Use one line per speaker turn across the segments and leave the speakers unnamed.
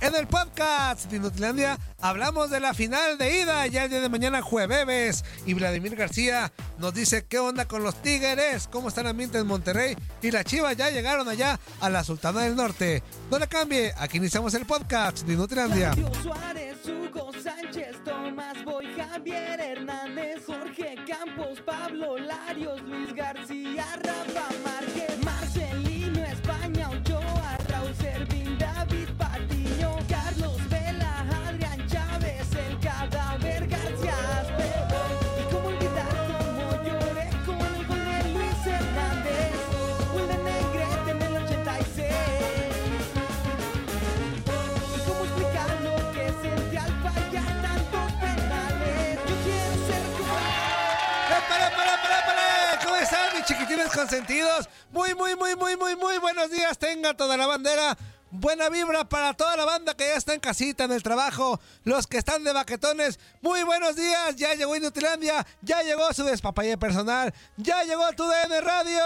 En el podcast de Inutilandia hablamos de la final de ida ya el día de mañana jueves y Vladimir García nos dice qué onda con los Tigres, cómo está el ambiente en Monterrey y las Chivas ya llegaron allá a la Sultana del Norte. No le cambie, aquí iniciamos el podcast de Inutilandia.
Jorge Campos, Pablo Larios, Luis García, Rafa
consentidos? Muy, muy, muy, muy, muy, muy buenos días. Tenga toda la bandera. Buena vibra para toda la banda que ya está en casita, en el trabajo, los que están de baquetones. Muy buenos días, ya llegó Inutilandia, ya llegó su despapalle personal, ya llegó tu DN Radio.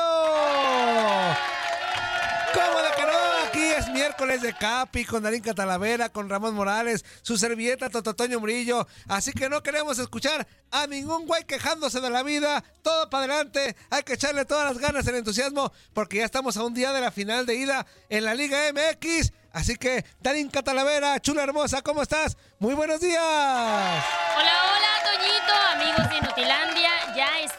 ¿Cómo de que no? Aquí es miércoles de Capi con Darín Catalavera, con Ramón Morales, su servilleta Tototoño Murillo. Así que no queremos escuchar a ningún güey quejándose de la vida. Todo para adelante. Hay que echarle todas las ganas, el entusiasmo, porque ya estamos a un día de la final de ida en la Liga MX. Así que, Darín Catalavera, chula hermosa, ¿cómo estás? Muy buenos días.
Hola, hola, Toñito, amigos de Inutilandia.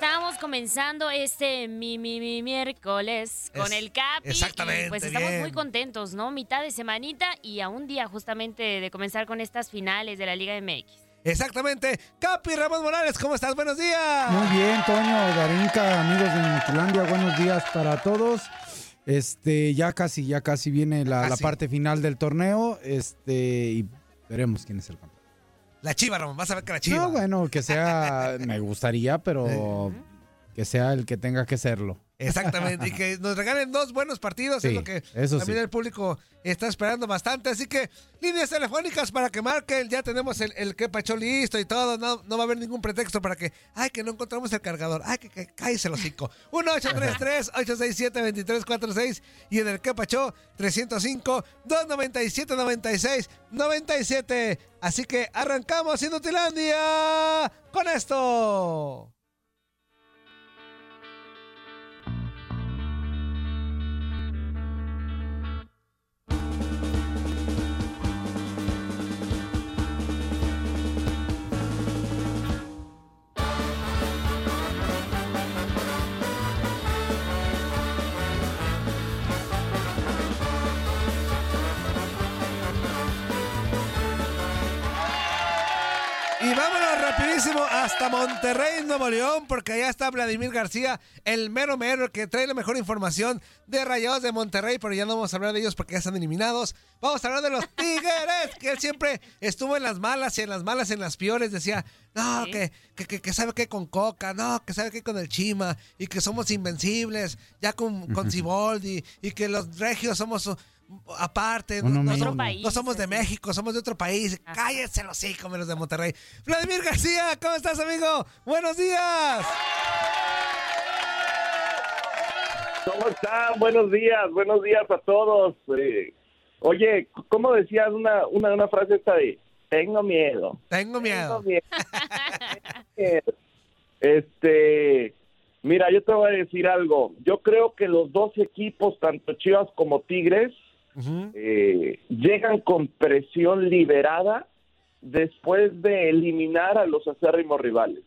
Estamos comenzando este mi, mi, mi miércoles con
Es-
el Capi.
exactamente,
Y, Pues estamos
bien.
muy contentos, ¿no? Mitad de semanita y a un día justamente de comenzar con estas finales de la Liga MX.
Exactamente. Capi Ramón Morales, ¿cómo estás? Buenos días.
Muy bien, Toño, Darinka, amigos de Nutilandia, buenos días para todos. Este, ya casi, ya casi viene la, la parte final del torneo, este, y veremos quién es el campeón.
La chiva, Ramón, vas a ver que la chiva.
No, bueno, que sea, me gustaría, pero que sea el que tenga que serlo.
Exactamente, y que nos regalen dos buenos partidos, es
Sí,
lo que
eso
también
sí.
el público está esperando bastante. Así que líneas telefónicas para que marquen, ya tenemos el, el que pacho listo y todo, no, no va a haber ningún pretexto para que, ay, que no encontramos el cargador, ay, que, que cállese el hocico. 1-833-867-2346 y en el que pacho 305-297-96-97. Así que arrancamos Inutilandia con esto. Rapidísimo hasta Monterrey, Nuevo León, porque allá está Vladimir García, el mero mero que trae la mejor información de Rayados de Monterrey, pero ya no vamos a hablar de ellos porque ya están eliminados. Vamos a hablar de los Tigres, que él siempre estuvo en las malas y en las malas y en las peores. Decía, no,
Sí.
que, que, que, que sabe qué con Coca, no, que sabe qué con el Chima, y que somos invencibles, ya con, con Siboldi, y que los regios somos... Aparte, no,
Uno
no
mismo.
somos-
Otro país,
no somos de. México, somos de otro país.
Ajá.
Cállense los hijos, los de Monterrey. Vladimir García, ¿cómo estás, amigo? Buenos días.
¿Cómo están? Buenos días, buenos días a todos. Eh, oye, ¿cómo decías una, una, una frase esta de tengo miedo?
Tengo miedo.
este, Mira, yo te voy a decir algo. Yo creo que los dos equipos, tanto Chivas como Tigres, eh, llegan con presión liberada después de eliminar a los acérrimos rivales.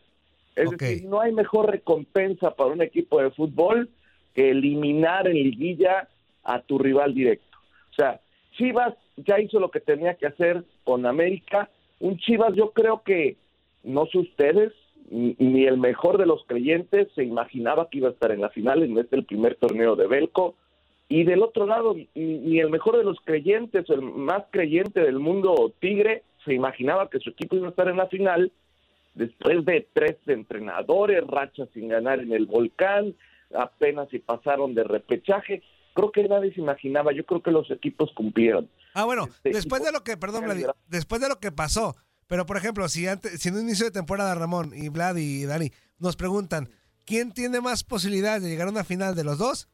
Es decir, no hay mejor recompensa para un equipo de fútbol que eliminar en liguilla a tu rival directo. O sea, Chivas ya hizo lo que tenía que hacer con América. Un Chivas, yo creo que, no sé ustedes, ni ni el mejor de los creyentes se imaginaba que iba a estar en la final en este el primer torneo de Belco. Y del otro lado, ni- el mejor de los creyentes, o el más creyente del mundo Tigre, se imaginaba que su equipo iba a estar en la final después de tres entrenadores, rachas sin ganar en el volcán, apenas si pasaron de repechaje. Creo que nadie se imaginaba, yo creo que los equipos cumplieron.
Ah, bueno,
Este,
después de lo que, perdón, después de lo que pasó, pero por ejemplo, si antes, si en un inicio de temporada Ramón y Vlad y Dani nos preguntan quién tiene más posibilidades de llegar a una final de los dos,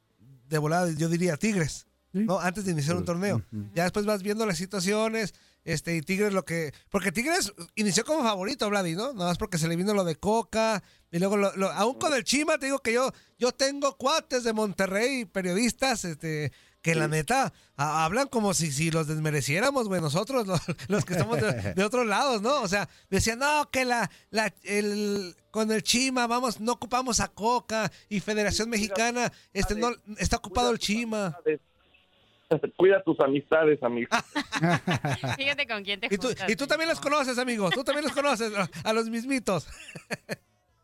de volada yo diría Tigres, ¿no? Antes de iniciar un torneo. Ya después vas viendo las situaciones, este, y Tigres lo que, porque Tigres inició como favorito, Vladi, ¿no? Nada más porque se le vino lo de Coca, y luego, lo, lo- aún con el Chima, te digo que yo, yo tengo cuates de Monterrey, periodistas, este, que la neta a- hablan como si, si los desmereciéramos, güey, nosotros, los, los que estamos de, de otros lados, ¿no? O sea, decían, no, que la, la, el, con el Chima, vamos, no ocupamos a Coca y Federación Mexicana, este, no, está ocupado el Chima.
Cuida tus amistades, amigo.
Fíjate con quién te
Y tú,
juntas.
y tú también los conoces, amigo, tú también los conoces, a los mismitos.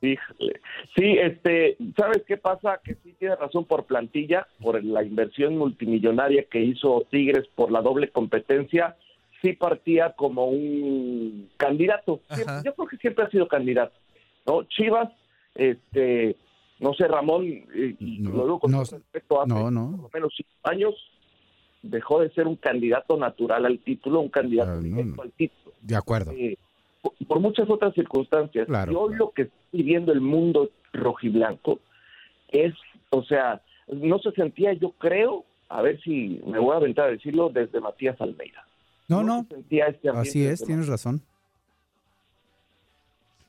Híjole. Sí, este, ¿sabes qué pasa? Que sí tiene razón por plantilla, por la inversión multimillonaria que hizo Tigres por la doble competencia, sí partía como un candidato.
Ajá.
yo creo que siempre ha sido candidato. ¿no? Chivas, este, no sé, Ramón,
No,
lo digo con
no,
todo respeto, hace
no, no.
por lo menos cinco años dejó de ser un candidato natural al título, un candidato
Ah,
directo al título
De acuerdo.
eh, por, muchas otras circunstancias.
Claro,
y hoy
claro.
lo que está viviendo el mundo rojiblanco es, o sea, no se sentía, yo creo, a ver si me voy a aventar a decirlo, desde Matías Almeida.
No, no.
se sentía este
Así es, tienes razón.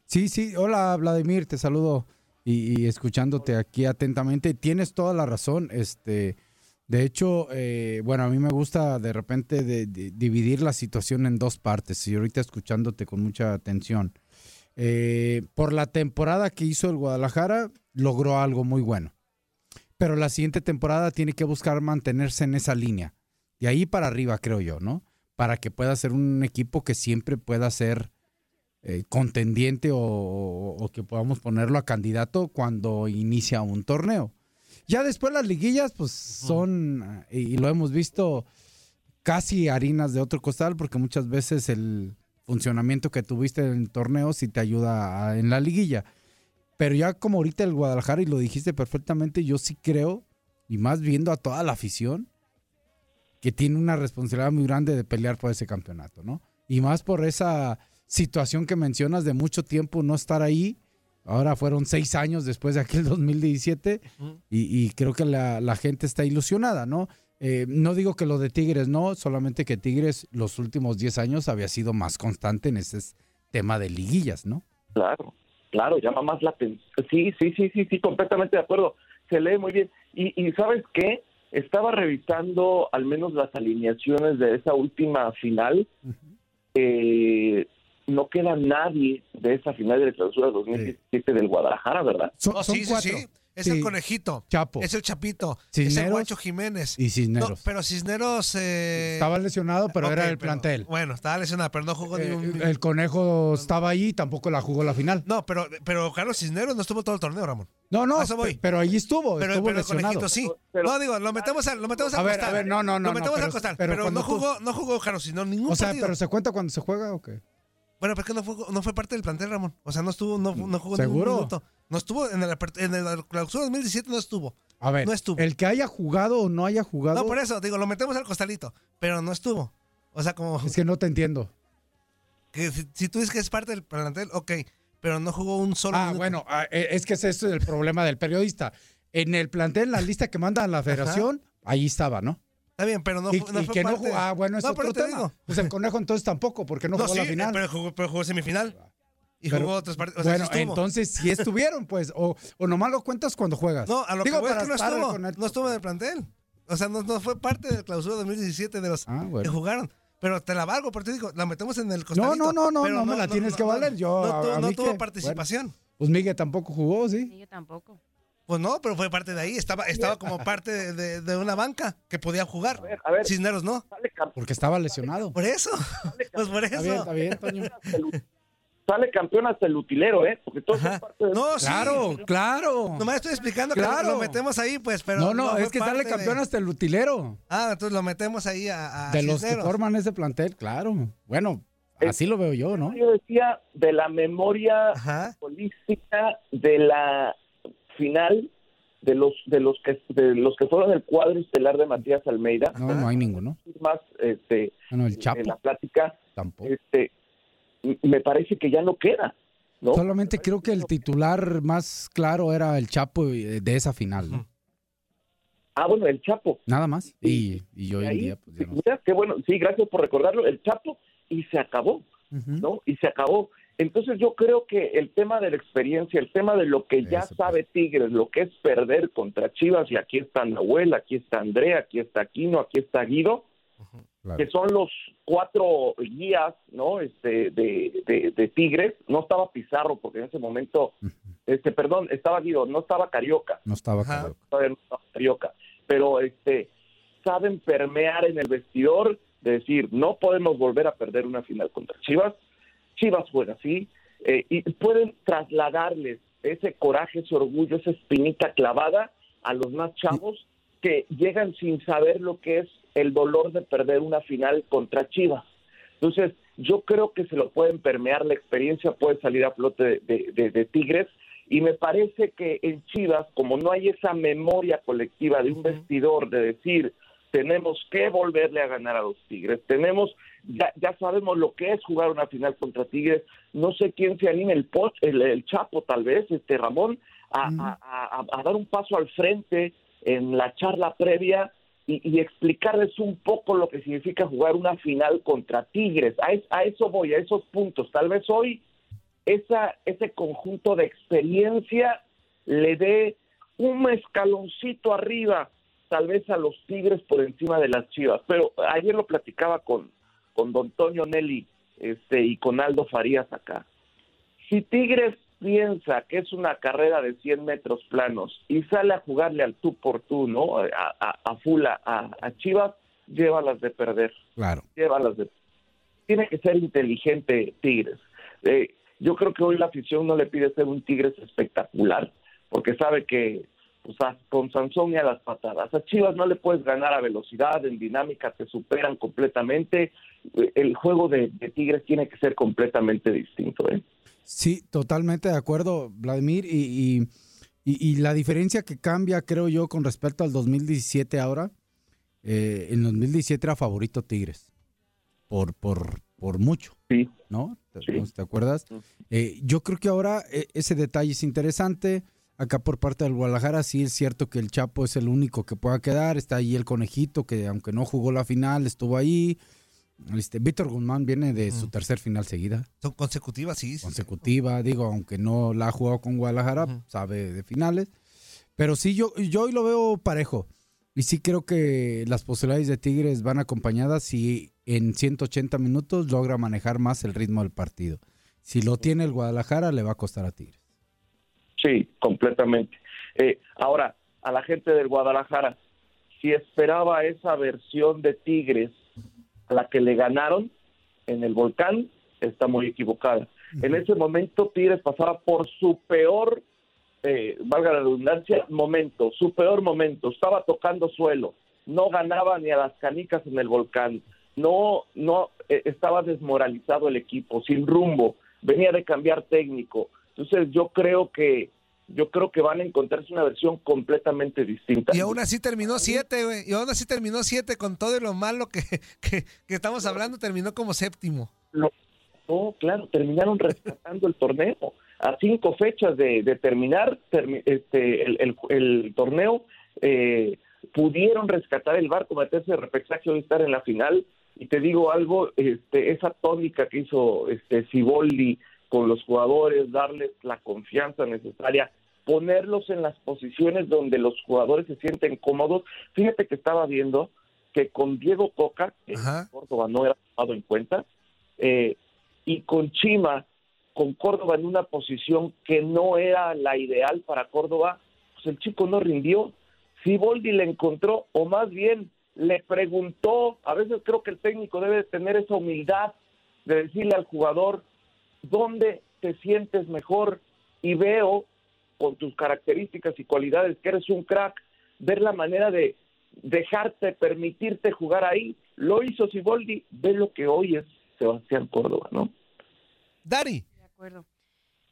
Sí, sí, hola Vladimir, te saludo y, y escuchándote aquí atentamente. Tienes toda la razón. Este, de hecho, eh, bueno, a mí me gusta de repente de- dividir la situación en dos partes y ahorita escuchándote con mucha atención. Eh, por la temporada que hizo el Guadalajara, logró algo muy bueno. Pero la siguiente temporada tiene que buscar mantenerse en esa línea. De ahí para arriba, creo yo, ¿no? Para que pueda ser un equipo que siempre pueda ser eh, contendiente o- o que podamos ponerlo a candidato cuando inicia un torneo. Ya después las liguillas, pues son, ah, y, y lo hemos visto, casi harinas de otro costal, porque muchas veces el funcionamiento que tuviste en el torneo sí te ayuda a- en la liguilla. Pero ya como ahorita el Guadalajara, y lo dijiste perfectamente, yo sí creo, y más viendo a toda la afición, que tiene una responsabilidad muy grande de pelear por ese campeonato, ¿no? Y más por esa situación que mencionas de mucho tiempo no estar ahí. Ahora fueron seis años después de aquel 2017 y, y creo que la, la gente está ilusionada, ¿no? Eh, no digo que lo de Tigres no, solamente que Tigres los últimos 10 años había sido más constante en ese tema de liguillas, ¿no?
Claro, claro, llama más la atención. Sí, sí, sí, sí, sí, completamente de acuerdo. Se lee muy bien. Y, y ¿sabes qué? Estaba revisando al menos las alineaciones de esa última final. Eh, no queda nadie de esa final de la clausura 2017 del Guadalajara, ¿verdad?
Son, son
sí, sí,
cuatro.
sí. Es
Sí.
el conejito.
Chapo.
Es el Chapito. es el
Cisneros
Guacho Jiménez.
y Cisneros.
No, pero Cisneros. eh,
Estaba lesionado, pero era el
pero-
plantel.
Bueno, estaba lesionado, pero no jugó ni
Eh,
un.
el conejo estaba ahí y tampoco la jugó la final.
No, pero, pero Carlos Cisneros no estuvo todo el torneo, Ramón.
No, no,
A eso voy.
pe- pero ahí estuvo,
Pero,
estuvo
pero el
lesionado.
conejito sí.
Pero-
no, digo, lo metemos al, lo metemos
A ver,
costal.
a ver, no, no, no,
Lo metemos
no,
al
pero-
costal.
pero
no
tú-
jugó, no jugó Carlos Cisneros ningún
O sea,
partido.
pero ¿se cuenta cuando se juega o qué?
Bueno, pero es que no fue, no fue parte del plantel, Ramón. O sea, no estuvo, no, no jugó
¿Seguro?
ningún minuto. No estuvo en el, apert- en el clausura 2017, no estuvo.
A ver,
No estuvo.
el que haya jugado o no haya jugado,
No, por eso, digo, lo metemos al costalito. Pero no estuvo. O sea, como
es que no te entiendo.
que si, si tú dices que es parte del plantel, ok. Pero no jugó un solo
Ah,
minuto.
bueno, ah, eh, es que ese es el problema del periodista. En el plantel, en la lista que manda la federación, ahí estaba, ¿no?
Está bien, pero no,
y,
fu- no
y
fue
que no
parte.
jugó, ah, bueno, es
No,
otro
pero
tema.
digo.
Pues el conejo entonces tampoco, porque no,
No,
jugó
sí,
la final.
pero jugó, pero jugó semifinal. y
Pero,
jugó otros partidos. O sea,
bueno,
sí
entonces sí estuvieron, pues. O, o nomás lo cuentas cuando juegas.
No, a lo
Digo,
que voy es
para
que no estuvo,
con el-
no estuvo en el plantel. O sea, no, no fue parte del clausura 2017 de los
Ah,
que jugaron. Pero te la valgo, pero te digo, la metemos en el
No,
costadito.
no, no, no,
pero
no me la tienes que valer. Yo,
no,
a- a
no tuvo
que-
participación.
Pues Miguel tampoco jugó, ¿sí?
Yo tampoco.
Pues no, pero fue parte de ahí. Estaba, estaba como parte de, de- de una banca que podía jugar.
A ver, a ver,
Cisneros no.
Porque estaba lesionado.
Por eso. Pues por
Está bien,
eso.
está bien, Toño.
sale campeón hasta el utilero, ¿eh? Porque todo
Ajá.
es parte de...
No, sí.
Claro, claro.
Nomás estoy explicando que
Claro.
lo metemos ahí, pues, pero.
no, no, es que sale
de-
campeón hasta el utilero.
Ah, entonces lo metemos ahí a, a
De los que forman ese plantel, claro. Bueno, así lo veo yo, ¿no?
Yo decía de la memoria
Ajá.
holística de la final de los de los que de los que fueron el cuadro estelar de Matías Almeida.
No, no hay ninguno.
Más este
Bueno, el
en la
Chapo
plática,
tampoco.
este me parece que ya no queda, ¿no?
Solamente creo que el titular más claro era el Chapo eh, de esa final, ¿no?
Ah, bueno, el Chapo.
Nada más. Y, y hoy en día, pues ya no.
mira, qué bueno, sí, gracias por recordarlo, el Chapo y se acabó. ¿no? Y se acabó. Entonces yo creo que el tema de la experiencia, el tema de lo que ya
Eso, pues.
sabe Tigres, lo que es perder contra Chivas, y aquí está Nahuel, aquí está Andrea, aquí está Aquino, aquí está Guido,
Claro.
que son los cuatro guías, ¿no? Este, de, de, de Tigres. No estaba Pizarro, porque en ese momento, este, perdón, estaba Guido, no estaba Carioca,
No estaba
todavía no estaba Carioca, pero este, saben permear en el vestidor de decir, no podemos volver a perder una final contra Chivas, Chivas juega así, eh, y pueden trasladarles ese coraje, ese orgullo, esa espinita clavada a los más chavos que llegan sin saber lo que es el dolor de perder una final contra Chivas. Entonces, yo creo que se lo pueden permear, la experiencia puede salir a flote de, de- de- de Tigres, y me parece que en Chivas, como no hay esa memoria colectiva de un vestidor de decir, tenemos que volverle a ganar a los Tigres, tenemos, ya, ya sabemos lo que es jugar una final contra Tigres, no sé quién se anime, el, Poch- el, el Chapo tal vez, este Ramón, a, a- a- a dar un paso al frente en la charla previa y, y explicarles un poco lo que significa jugar una final contra Tigres. A, es- a eso voy, a esos puntos. Tal vez hoy esa, ese conjunto de experiencia le dé un escaloncito arriba, tal vez a los Tigres por encima de las Chivas. Pero ayer lo platicaba con, con don Toño Nelly este, y con Aldo Farías acá. Si Tigres piensa que es una carrera de 100 metros planos y sale a jugarle al tú por tú, ¿no? A, a, a Fula, a, a Chivas, llévalas de perder
Claro.
llévalas de... Tiene que ser inteligente Tigres. Eh, yo creo que hoy la afición no le pide ser un Tigres espectacular, porque sabe que pues, con Sansón y a las patadas. A Chivas no le puedes ganar a velocidad, en dinámica te superan completamente. El juego de, de Tigres tiene que ser completamente distinto. ¿eh?
Sí, totalmente de acuerdo, Vladimir. Y, y, y- y la diferencia que cambia, creo yo, con respecto al 2017 ahora, eh, en 2017 era favorito Tigres. Por, por, por mucho,
Sí.
¿no? ¿Te,
Sí.
¿te acuerdas? Eh, yo creo que ahora eh, ese detalle es interesante. Acá por parte del Guadalajara sí es cierto que el Chapo es el único que pueda quedar. Está ahí el conejito que aunque no jugó la final, estuvo ahí. Este, Víctor Guzmán viene de su tercer final seguida
Son consecutivas, sí. sí.
consecutiva, digo, aunque no la ha jugado con Guadalajara, sabe de finales. Pero sí, yo, yo hoy lo veo parejo. Y sí creo que las posibilidades de Tigres van acompañadas si en 180 minutos logra manejar más el ritmo del partido. Si lo tiene el Guadalajara, le va a costar a Tigres.
Sí, completamente. Eh, ahora, a la gente del Guadalajara, si esperaba esa versión de Tigres a la que le ganaron en el volcán, está muy equivocada. En ese momento Tigres pasaba por su peor, eh, valga la redundancia, momento, su peor momento. Estaba tocando suelo, no ganaba ni a las canicas en el volcán, no, no eh, estaba desmoralizado el equipo, sin rumbo, venía de cambiar técnico. Entonces yo creo que yo creo que van a encontrarse una versión completamente distinta.
Y aún así terminó siete, güey. Y aún así terminó siete con todo y lo malo que, que, que estamos hablando, terminó como séptimo.
No, claro, terminaron rescatando el torneo. A cinco fechas de, de terminar termi- este, el, el- el torneo, eh, pudieron rescatar el barco, meterse de repechaje y estar en la final. Y te digo algo, este, esa tónica que hizo este Siboldi con los jugadores, darles la confianza necesaria, ponerlos en las posiciones donde los jugadores se sienten cómodos. Fíjate que estaba viendo que con Diego Coca, que Córdoba no era tomado en cuenta, eh, y con Chima, con Córdoba en una posición que no era la ideal para Córdoba, pues el chico no rindió. Si Boldi le encontró, o más bien le preguntó, a veces creo que el técnico debe tener esa humildad de decirle al jugador, ¿dónde te sientes mejor? Y veo, con tus características y cualidades, que eres un crack, ver la manera de dejarte, permitirte jugar ahí. Lo hizo Siboldi, ve lo que hoy es Sebastián Córdoba, ¿no?
Dari.
De acuerdo.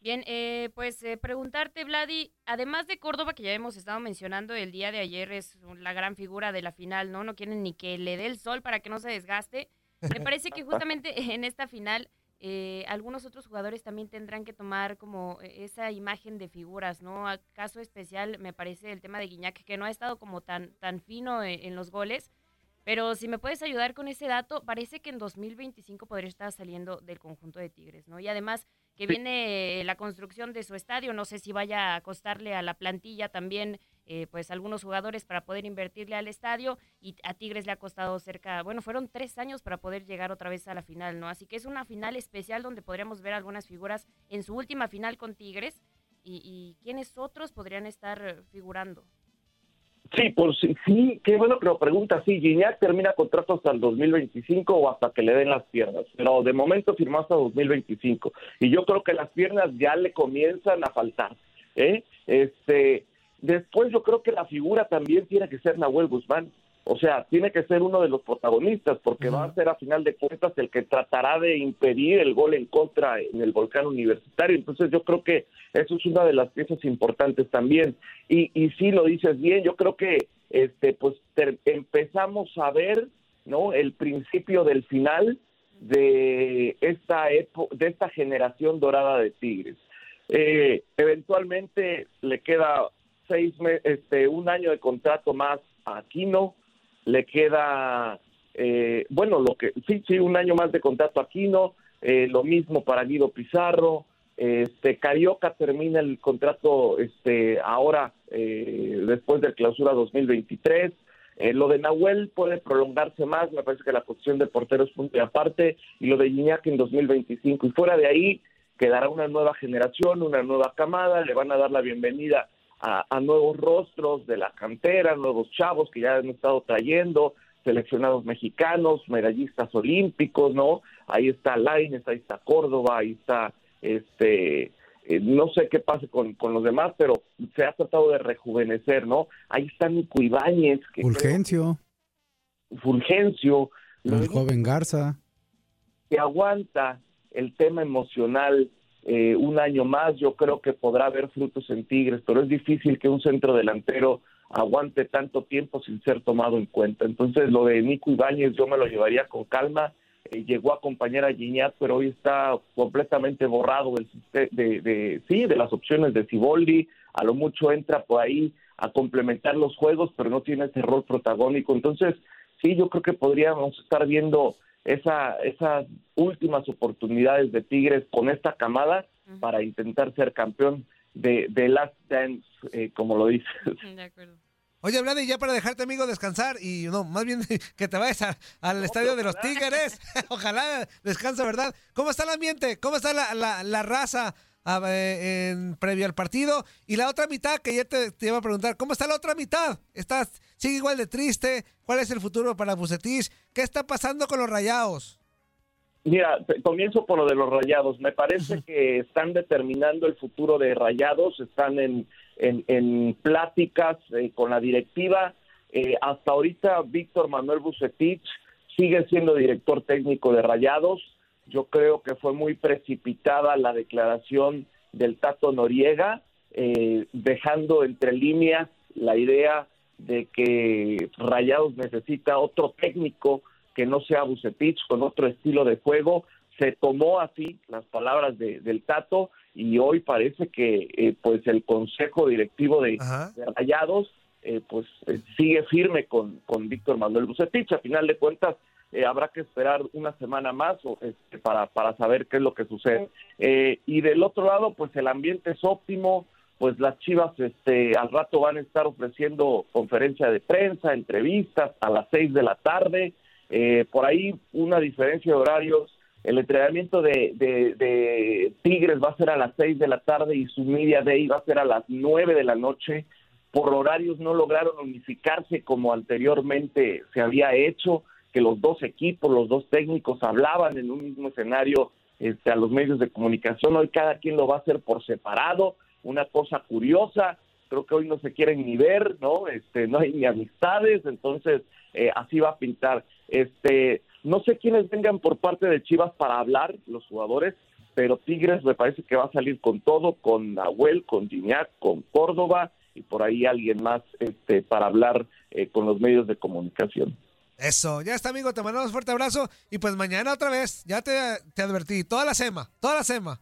Bien, eh, pues eh, preguntarte, Vladi, además de Córdoba, que ya hemos estado mencionando el día de ayer, es la gran figura de la final, ¿no? No quieren ni que le dé el sol para que no se desgaste. Me parece que justamente en esta final eh, algunos otros jugadores también tendrán que tomar como esa imagen de figuras, ¿no? A caso especial me parece el tema de Guiñac, que no ha estado como tan, tan fino en los goles, pero si me puedes ayudar con ese dato, parece que en 2025 podría estar saliendo del conjunto de Tigres, ¿no? Y además que viene la construcción de su estadio, no sé si vaya a costarle a la plantilla también, eh, pues algunos jugadores para poder invertirle al estadio y a Tigres le ha costado cerca, bueno, fueron tres años para poder llegar otra vez a la final, ¿no? Así que es una final especial donde podríamos ver algunas figuras en su última final con Tigres y, y quiénes otros podrían estar figurando.
Sí, por sí, sí, qué bueno que lo pregunta. Sí, Gignac termina contrato hasta el 2025 o hasta que le den las piernas, pero de momento firmó hasta 2025 y yo creo que las piernas ya le comienzan a faltar. ¿eh? Este, después yo creo que la figura también tiene que ser Nahuel Guzmán. O sea, tiene que ser uno de los protagonistas porque va a ser a final de cuentas el que tratará de impedir el gol en contra en el volcán universitario. Entonces yo creo que eso es una de las piezas importantes también. Y, y sí lo dices bien, yo creo que este pues empezamos a ver no el principio del final de esta de esta generación dorada de Tigres. Eh, eventualmente le queda seis este un año de contrato más a Aquino le queda, eh, bueno, lo que sí, sí, un año más de contrato aquí, ¿no? Eh, lo mismo para Guido Pizarro, este Carioca termina el contrato este ahora eh, después del clausura 2023. lo de Nahuel puede prolongarse más, me parece que la posición de portero es punto y aparte, y lo de Gignac en 2025. Y fuera de ahí quedará una nueva generación, una nueva camada, le van a dar la bienvenida a, nuevos rostros de la cantera, nuevos chavos que ya han estado trayendo, seleccionados mexicanos, medallistas olímpicos, ¿no? Ahí está Laines, ahí está Córdoba, ahí está este eh, no sé qué pase con, con, los demás, pero se ha tratado de rejuvenecer, ¿no? Ahí está Nico Ibáñez.
Que Fulgencio.
Fulgencio.
El joven Garza.
Que aguanta el tema emocional eh, un año más, yo creo que podrá haber frutos en Tigres, pero es difícil que un centro delantero aguante tanto tiempo sin ser tomado en cuenta. Entonces, lo de Nico Ibáñez yo me lo llevaría con calma. Eh, llegó a acompañar a Giñat, pero hoy está completamente borrado de, de, sí, de las opciones de Ciboldi. A lo mucho entra por ahí a complementar los juegos, pero no tiene ese rol protagónico. Entonces, sí, yo creo que podríamos estar viendo esa, esas últimas oportunidades de Tigres con esta camada para intentar ser campeón de, de Last Dance, eh, como lo dices. De
acuerdo. Oye, Vladi, ya para dejarte, amigo, descansar y no, más bien que te vayas al estadio de los Tigres. Ojalá descansa, ¿verdad? ¿Cómo está el ambiente? ¿Cómo está la, la, la raza en, previo al partido? Y la otra mitad, que ya te, te, iba a preguntar, ¿cómo está la otra mitad? ¿Estás, ¿Sigue igual de triste? ¿Cuál es el futuro para Bucetich? ¿Qué está pasando con los rayados?
Mira, comienzo por lo de los rayados. Me parece que están determinando el futuro de rayados, están en, en, pláticas eh, con la directiva. Eh, hasta ahorita Víctor Manuel Bucetich sigue siendo director técnico de rayados yo creo que fue muy precipitada la declaración del Tato Noriega, eh, dejando entre líneas la idea de que Rayados necesita otro técnico que no sea Bucetich, con otro estilo de juego. Se tomó así las palabras del Tato y hoy parece que eh, pues el consejo directivo de, Rayados eh, pues sigue firme con, con Víctor Manuel Bucetich. A final de cuentas, eh, habrá que esperar una semana más o, este, para, para saber qué es lo que sucede. Eh, y del otro lado, pues el ambiente es óptimo, pues las Chivas este, al rato van a estar ofreciendo conferencia de prensa, entrevistas a las seis de la tarde, eh, por ahí una diferencia de horarios. El entrenamiento de, de, de Tigres va a ser a las seis de la tarde y su media day va a ser a las nueve de la noche. Por horarios no lograron unificarse como anteriormente se había hecho que los dos equipos, los dos técnicos hablaban en un mismo escenario este, a los medios de comunicación. Hoy cada quien lo va a hacer por separado. Una cosa curiosa, creo que hoy no se quieren ni ver, ¿no? Este, no hay ni amistades, entonces eh, así va a pintar. Este, no sé quiénes vengan por parte de Chivas para hablar, los jugadores, pero Tigres me parece que va a salir con todo, con Nahuel, con Gignac, con Córdoba y por ahí alguien más este, para hablar eh, con los medios de comunicación.
Eso, ya está, amigo. Te mandamos un fuerte abrazo. Y pues mañana otra vez, ya te, te advertí. Toda la sema, toda la sema.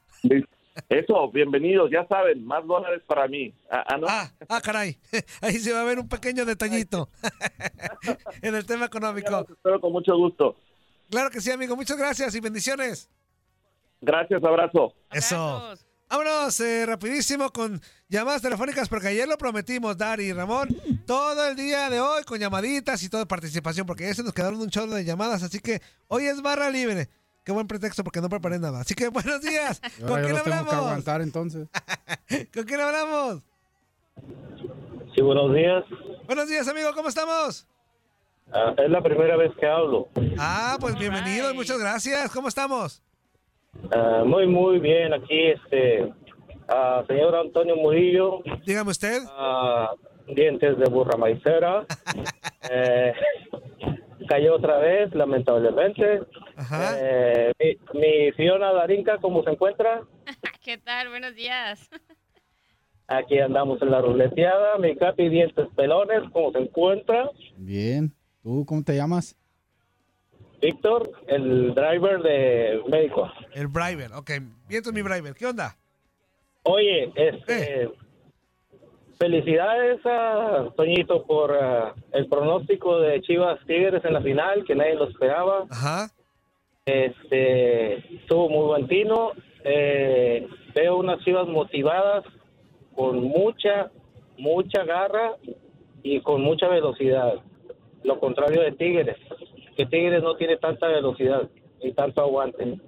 Eso, bienvenidos, ya saben, más dólares para mí. Ah, ah, ¿no?
ah, ah, caray. Ahí se va a ver un pequeño detallito en el tema económico.
espero con mucho gusto.
Claro que sí, amigo. Muchas gracias y bendiciones.
Gracias, abrazo.
Eso. Vámonos eh, rapidísimo con llamadas telefónicas porque ayer lo prometimos, Dari y Ramón, todo el día de hoy con llamaditas y toda participación porque ya se nos quedaron un chorro de llamadas, así que hoy es barra libre. Qué buen pretexto porque no preparé nada. Así que buenos días. ¿Con quién
los tengo
hablamos?
que aguantar entonces.
¿Con quién hablamos?
Sí, buenos días.
Buenos días, amigo, ¿cómo estamos?
Ah, es la primera vez que hablo.
Ah, pues bienvenido y muchas gracias. ¿Cómo estamos?
Ah, muy, muy bien. Aquí, este, ah, señor Antonio Murillo.
Dígame usted.
Ah, dientes de burra maicera. Eh, cayó otra vez, lamentablemente. Eh, mi, mi Fiona Darinka, ¿cómo se encuentra?
¿Qué tal? Buenos días.
Aquí andamos en la ruleteada. Mi Capi Dientes Pelones, ¿cómo se encuentra?
Bien. ¿Tú cómo te llamas?
Víctor, el driver de médico.
El Briber, ok. Vientos mi Briber. ¿Qué onda?
Oye, este, felicidades a Toñito por ah, el pronóstico de Chivas Tigres en la final, que nadie lo esperaba.
Ajá.
Este, estuvo muy buen tino. Eh, veo unas Chivas motivadas, con mucha, mucha garra y con mucha velocidad. Lo contrario de Tigres, que Tigres no tiene tanta velocidad y tanto aguante.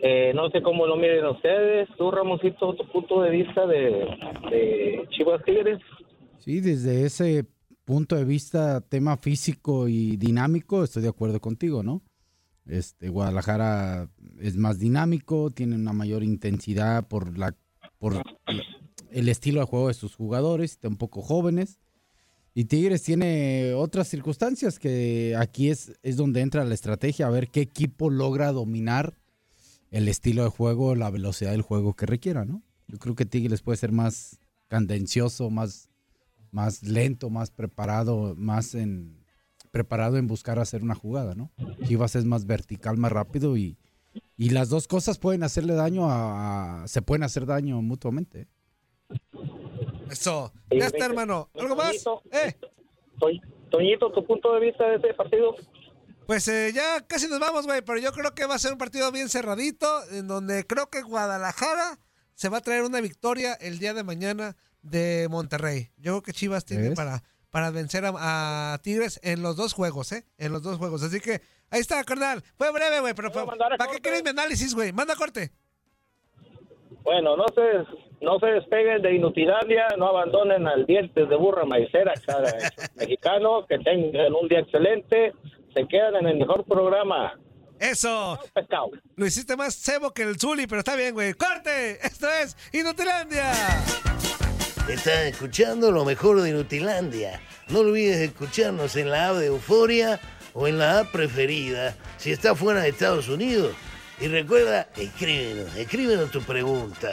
Eh, no sé cómo lo miren ustedes. Tú, Ramoncito, tu punto de vista de, Chivas Tigres.
Sí, desde ese punto de vista, tema físico y dinámico, estoy de acuerdo contigo, ¿no? Este, Guadalajara es más dinámico, tiene una mayor intensidad por la por el estilo de juego de sus jugadores, está un poco jóvenes. Y Tigres tiene otras circunstancias que aquí es, es donde entra la estrategia, a ver qué equipo logra dominar el estilo de juego, la velocidad del juego que requiera, ¿no? Yo creo que Tigres puede ser más candencioso, más, más lento, más preparado, más en preparado en buscar hacer una jugada, ¿no? Chivas es más vertical, más rápido y, y las dos cosas pueden hacerle daño a, se pueden hacer daño mutuamente.
Eso. Ya está, hermano. ¿Algo más? ¿Eh?
Toñito, tu punto de vista de ese partido.
Pues eh, ya casi nos vamos, güey, pero yo creo que va a ser un partido bien cerradito, en donde creo que Guadalajara se va a traer una victoria el día de mañana de Monterrey. Yo creo que Chivas tiene para, para vencer a, a Tigres en los dos juegos, ¿eh? En los dos juegos. Así que ahí está, carnal. Fue breve, güey, pero fue- ¿para qué quieres mi análisis, güey? Manda corte.
Bueno, no se, no se despeguen de Inutilandia, no abandonen al dientes de burra maicera, cada mexicano, que tengan un día excelente, se quedan en el mejor programa.
Eso.
Pescado.
Lo hiciste más cebo que el Zuli, pero está bien, güey. ¡Corte! Esto es Inutilandia.
Estás escuchando lo mejor de Nutilandia. No olvides escucharnos en la app de Euforia o en la app preferida si estás fuera de Estados Unidos. Y recuerda, escríbenos, escríbenos tu pregunta,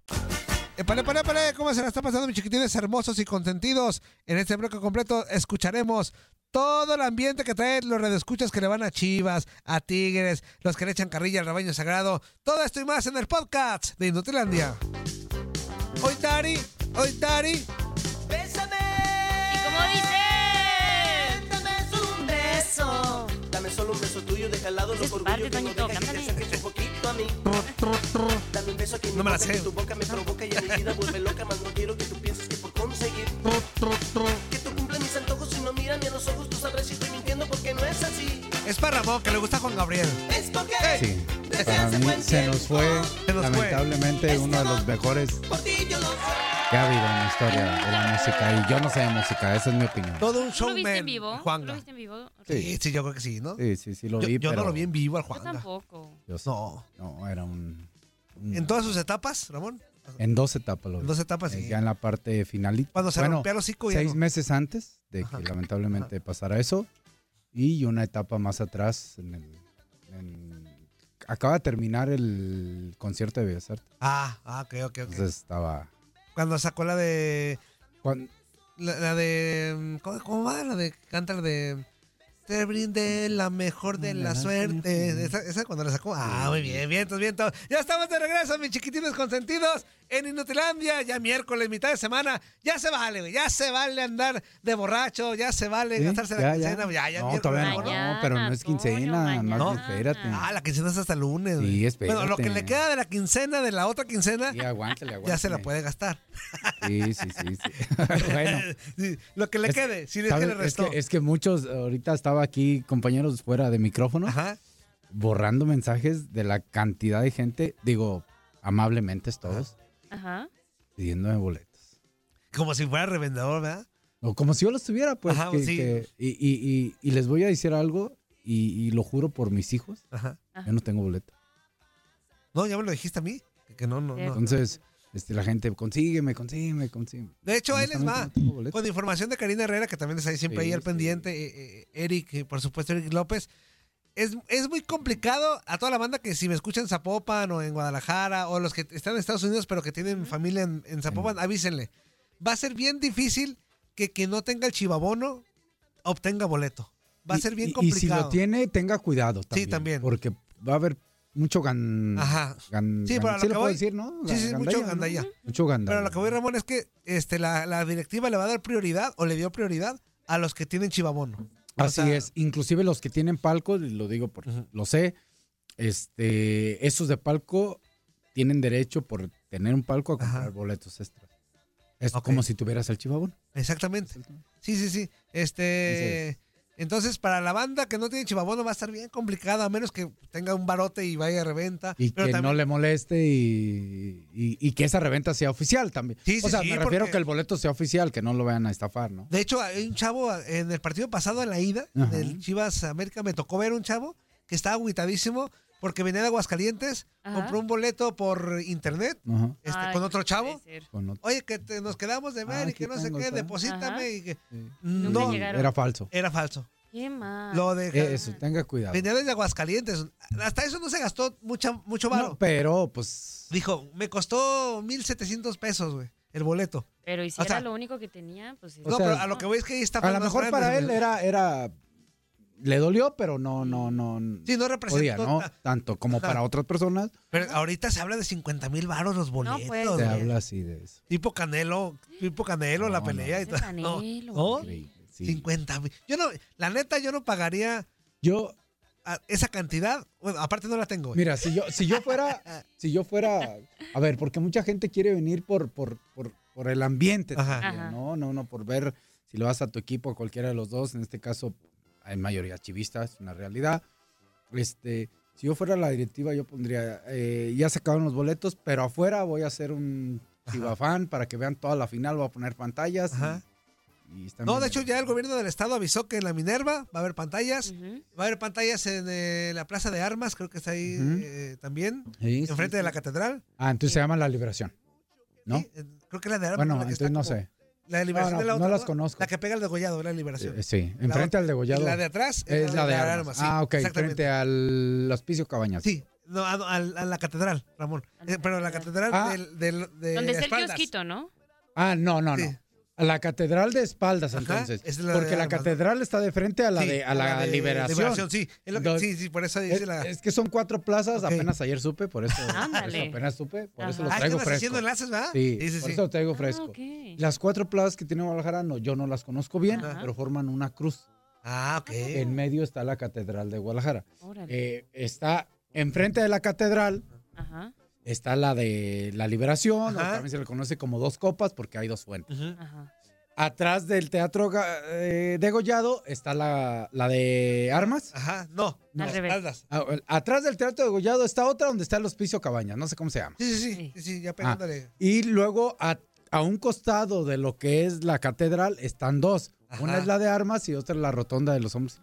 Epale, epale, epale, ¿cómo se la está pasando, mis chiquitines hermosos y consentidos? En este bloque completo escucharemos todo el ambiente que traen los redescuchas que le van a Chivas, a Tigres, los que le echan carrilla al rebaño sagrado. Todo esto y más en el podcast de Inutilandia. Hoy, Dari, hoy, Dari.
Solo un beso tuyo, deja al lado los orgullos que no deja que te acerques un poquito a mí. Dame un beso que
No me la
boca, que
sé.
tu boca me provoca y a mi vida vuelve loca, más no quiero que tú pienses que por conseguir que tú cumples mis antojos y no miras ni a los ojos, tú sabrás si estoy mintiendo porque no es así.
Es para Ramón, que le gusta Juan Gabriel.
Es porque
Sí, para mí se nos fue,
Se nos fue.
lamentablemente, uno de los mejores que ha habido en la historia de la música. Y yo no sé de música, esa es mi opinión.
Todo un
¿Tú lo viste en lo viste en vivo?
Sí, sí, yo creo que sí, ¿no?
Sí, sí, sí lo
yo
vi,
yo
pero
no lo vi en vivo al
Yo tampoco.
yo sí.
No.
No, era un... un-
En todas sus etapas, Ramón.
en dos etapas lo
En
vi.
dos etapas,
Eh,
sí.
Ya en la parte final.
Cuando se
bueno,
rompía el hocico
seis
no.
meses antes de
Ajá.
que lamentablemente pasara eso. Y una etapa más atrás. En el, en- acaba de terminar el concierto de Bellas Artes.
Ah, ah, ok, ok, ok.
Entonces estaba...
Cuando sacó la de. La, la de. ¿cómo, cómo va? La de. Canta la de. Te brindé la mejor de la suerte. Esa, esa cuando la sacó. Ah, muy bien, vientos, vientos. Ya estamos de regreso, mis chiquitines consentidos, en Inutilandia. Ya miércoles, mitad de semana. Ya se vale, güey. Ya se vale andar de borracho. Ya se vale
¿Sí?
gastarse la quincena. Ya, ya,
no,
miércoles,
todavía
¿no?
no, pero no es quincena, más
mañana.
espérate.
Ah, la quincena es hasta el lunes.
Sí,
güey.
espérate.
Bueno, lo que le queda de la quincena de la otra quincena,
Sí, aguántale, aguántale.
ya se la puede gastar.
Sí, sí, sí. sí. bueno,
Sí, lo que le
Es-
quede, si es que le
es,
restó.
que, es que muchos, ahorita estaba aquí, compañeros fuera de micrófono,
Ajá.
borrando mensajes de la cantidad de gente, digo, amablemente todos,
Ajá.
pidiéndome boletos.
Como si fuera revendedor, ¿verdad?
O como si yo los tuviera, pues.
Ajá,
que-
sí.
que- y, y- y- y les voy a decir algo, y, y lo juro por mis hijos,
Ajá.
yo no tengo boleto.
No, ya me lo dijiste a mí. que- Que no, no, no.
Entonces, este, la gente, consígueme, consígueme, consígueme.
De hecho, ahí les va.
No.
Con información de Karina Herrera, que también está ahí siempre
Sí,
ahí al
sí.
pendiente. eh, eh, Eric, por supuesto, Eric López. Es, es muy complicado a toda la banda que si me escuchan en Zapopan o en Guadalajara o los que están en Estados Unidos pero que tienen familia en, en Zapopan, avísenle. Va a ser bien difícil que quien no tenga el chivabono obtenga boleto. Va a ser bien
y-
complicado.
Y si lo tiene, tenga cuidado también.
también.
Porque va a haber mucho gan... Gan-
Sí,
gan-
pero a lo
sí
que
lo
voy-
puedo decir, ¿no?
Sí, sí, mucho
¿no?
gandalla.
Mucho gandalla.
Pero lo que voy, Ramón, es que este, la, la directiva le va a dar prioridad o le dio prioridad a los que tienen chivabono. O
Así
sea,
es. Inclusive los que tienen palco, lo digo porque lo sé, este, esos de palco tienen derecho por tener un palco a comprar boletos extras. Es como si tuvieras el chivabón.
Exactamente. Sí, sí, sí. Este. Entonces, para la banda que no tiene chivabono va a estar bien complicado, a menos que tenga un barote y vaya a reventa.
Y
Pero
que
también-
no le moleste y, y- y que esa reventa sea oficial también.
Sí, sí,
o sea,
sí,
me refiero
porque-
que el boleto sea oficial, que no lo vayan a estafar, ¿no?
De hecho, hay un chavo en el partido pasado, en la ida,
Ajá.
del Chivas América, me tocó ver un chavo que estaba aguitadísimo porque venía de Aguascalientes,
Ajá.
compró un boleto por internet este,
Ay,
con otro chavo. Oye, que te- nos quedamos de ver
Ah,
y que no sé qué, deposítame
Ajá.
y que...
Sí.
No,
llegaron.
Era falso.
era falso.
Qué mal.
Lo de...
Eh, Eso, tenga cuidado.
Venía desde Aguascalientes. Hasta eso no se gastó mucha, mucho varo.
No, pero pues
Dijo, me costó 1.700 pesos, güey, el boleto.
Pero y si
o sea-
era lo único que tenía, pues.
O
no,
sea,
pero a lo que voy es que ahí está
a lo mejor para él era, era, le dolió, pero no, no, no.
Sí, no
podía,
representó.
¿no? Tanto como para otras personas,
Pero ahorita se habla de 50 mil varos los boletos.
pues,
se
güey.
habla así de eso.
Tipo Canelo, tipo Canelo, la
No,
pelea y.
Canelo.
¿No?
Increíble, sí.
50 mil. Yo no, la neta, yo no pagaría
Yo,
a- esa cantidad. Bueno, aparte no la tengo. güey.
mira, si yo, si yo fuera, si yo fuera, a ver, porque mucha gente quiere venir por, por, por, por el ambiente,
Ajá.
también,
Ajá.
no, no, no, por ver si le vas a tu equipo, a cualquiera de los dos, en este caso hay mayoría chivistas, es una realidad. Este, Si yo fuera la directiva, yo pondría, eh, ya se acabaron los boletos, pero afuera voy a hacer un chivafán para que vean toda la final, voy a poner pantallas. y-
Ajá.
y
No, de hecho ya el gobierno del estado avisó que en la Minerva va a haber pantallas. Va a haber pantallas en eh, la Plaza de Armas, creo que está ahí
Ujú.
eh, también,
Sí, sí,
enfrente de
sí.
la catedral.
Ah, entonces se llama La Liberación, ¿no?
Sí, creo que la de Armas.
Bueno, entonces no
como-
sé.
La de Liberación
No, no,
es la
no
otra,
las conozco.
La que pega el degollado, la Liberación.
Eh, sí,
La
enfrente
otra-
al degollado.
y la de atrás
es la de armas.
sí,
ah, ok, frente al Hospicio Cabañas.
Sí, no, a, a- a la catedral, Ramón. Eh, pero la catedral
Ah.
del, del, de
Donde está el kiosquito, ¿no?
Ah, no, no,
Sí.
no. A la catedral de espaldas,
Ajá,
entonces.
es la
porque la
armas, ¿no?
catedral está de frente a la,
Sí,
de, a la,
de
liberación.
sí. Es lo que- sí, sí, por eso dice
Es,
la...
es que son cuatro plazas, apenas ayer supe, por eso, por
Ándale.
eso apenas supe, por eso lo
Ah,
traigo
están
fresco.
haciendo enlaces, ¿verdad?
Sí,
Sí, sí,
por
sí.
eso lo traigo
Ah,
fresco. Las cuatro plazas que tiene Guadalajara, no, yo no las conozco bien,
Ajá.
pero forman una cruz.
Ah, ok.
En medio está la catedral de Guadalajara.
Órale.
Eh, está enfrente de la catedral,
Ajá,
está la de la liberación, o también se le conoce como dos copas porque hay dos fuentes.
Ajá.
Atrás del teatro eh, degollado está la, la de armas.
Ajá, no, no,
Al revés.
Ah, Atrás del teatro degollado está otra donde está el hospicio Cabañas, no sé cómo se llama.
Sí, sí, sí,
Sí.
sí, ya
Ah,
pegándole.
y luego a, a un costado de lo que es la catedral están dos.
Ajá.
Una es la de armas y otra es la rotonda de los hombres.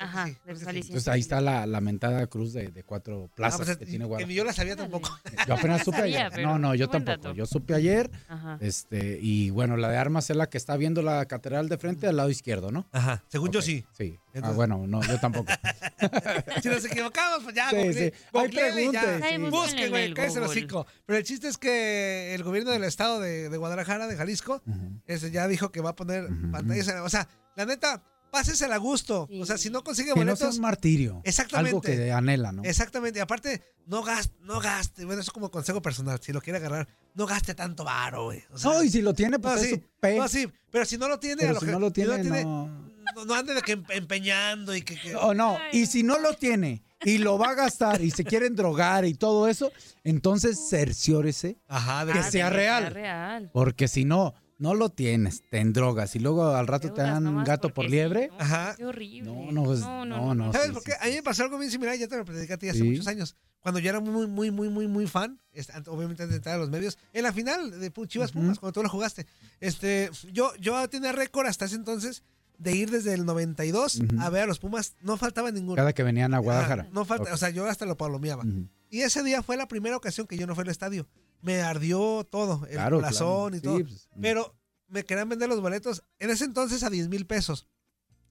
Ajá,
sí, creo que sí.
Entonces ahí está la lamentada cruz de, de cuatro
Ah,
plazas
pues,
que
y-
tiene
que
Guadalajara.
ni yo la sabía tampoco.
Yo apenas supe
Sabía,
ayer. No, no, yo tampoco.
dato.
Yo supe ayer.
Ajá.
Este, y bueno, la de armas es la que está viendo la catedral de frente al lado izquierdo, ¿no?
Ajá, según yo sí.
Sí. Ah, bueno, no, yo tampoco.
Si nos equivocamos, pues ya,
Sí,
google-
sí. Hay preguntas,
Ahí
sí.
búsquenle
Busque,
en
güey, cállese el
Google.
hocico. Pero el chiste es que el gobierno del estado de, de Guadalajara, de Jalisco, ese ya dijo que va a poner pantallas. O sea, la neta, pásesela a gusto.
Sí.
O sea, si no consigue
Que no sea
boletos,
un martirio.
Exactamente.
Algo que anhela, ¿no?
Exactamente, y aparte, no gaste, no gaste, bueno, eso como consejo personal, si lo quiere agarrar, no gaste tanto varo, güey. O sea,
No, y si lo tiene, pues
no,
es
sí,
su pe.
no, sí, pero si no lo tiene,
Pero
a lo
si
que-
no lo tiene,
tiene,
no.
no, no ande de que empe- empeñando y que... que-
O no, y si no lo tiene y lo va a gastar y se quieren drogar y todo eso, entonces cerciórese
Ajá, de
que
que-
Ah,
sea
de
real.
real.
Porque si no, no lo tienes, te endrogas y luego al rato te dan gato por
sí,
liebre.
¿no?
Ajá.
Qué horrible.
No, no, es- no, no.
¿Sabes
sí,
por
sí,
qué? A mí me pasó algo bien similar, ya te lo platicé a ti hace
Sí.
muchos años. Cuando yo era muy, muy, muy, muy, muy fan, obviamente antes de entrar a los medios, en la final de Chivas Pumas, cuando tú lo jugaste, este, yo, yo tenía récord hasta ese entonces de ir desde el 92
Ujú.
a ver a los Pumas, no faltaba ninguno.
Cada que venían a
Ajá,
Guadalajara.
no falta, o sea, yo hasta lo palomeaba. Y ese día fue la primera ocasión que yo no fui al estadio. Me ardió todo, el
Claro,
corazón
claro.
y todo.
Sí, pues,
Pero me querían vender los boletos en ese entonces a 10 mil pesos.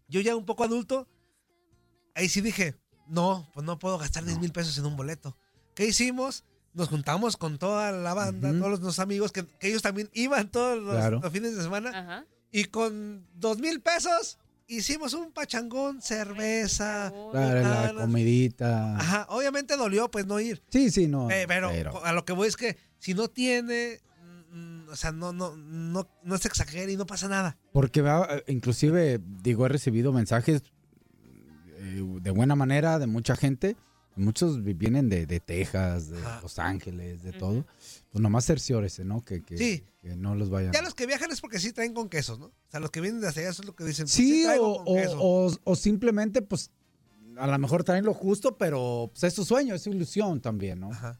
Yo ya un poco adulto, ahí sí dije, no, pues no puedo gastar 10 mil pesos en un boleto. ¿Qué hicimos? Nos juntamos con toda la banda, todos los, los amigos, que, que ellos también iban todos los,
Claro.
los fines de semana.
Ajá.
Y con 2 mil pesos hicimos un pachangón, cerveza.
Claro, la comidita.
Ajá, obviamente dolió pues no ir.
Sí, sí, no.
Eh, pero,
pero-
a lo que voy es que si no tiene, mm, o sea, no, no, no, no se exagere y no pasa nada.
Porque eh, inclusive, digo, he recibido mensajes eh, de buena manera de mucha gente. Muchos vi- vienen de, de Texas, de
Ajá.
Los Ángeles, de todo. Pues nomás cerciórese, ¿no? Que, que,
Sí.
que no los vayan.
Ya los que viajan es porque sí traen con quesos, ¿no? O sea, los que vienen de hacia allá eso es lo que dicen. pues,
Sí, o, o- simplemente, pues, a lo mejor traen lo justo, pero pues, es su sueño, es su ilusión también, ¿no?
Ajá.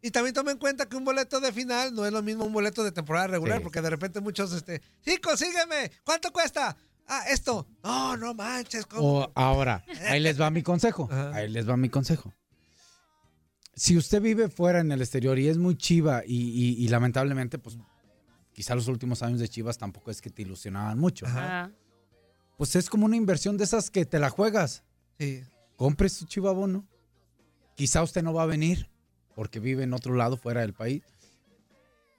Y también toma en cuenta que un boleto de final no es lo mismo un boleto de temporada regular,
Sí.
porque de repente muchos, este, sí, consígueme, ¿cuánto cuesta? Ah, esto. No, no manches, ¿cómo?
O ahora, ahí les va mi consejo.
Ajá.
Ahí les va mi consejo. Si usted vive fuera en el exterior y es muy chiva y, y- y lamentablemente, pues quizá los últimos años de Chivas tampoco es que te ilusionaban mucho.
Ajá.
Pues es como una inversión de esas que te la juegas.
Sí.
Compre su chivabono. Quizá usted no va a venir porque vive en otro lado fuera del país.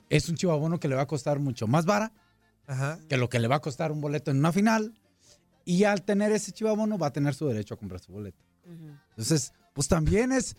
Es un chivabono que le va a costar mucho más vara
Ajá.
que lo que le va a costar un boleto en una final. Y al tener ese chivabono va a tener su derecho a comprar su boleto. Entonces, pues también es,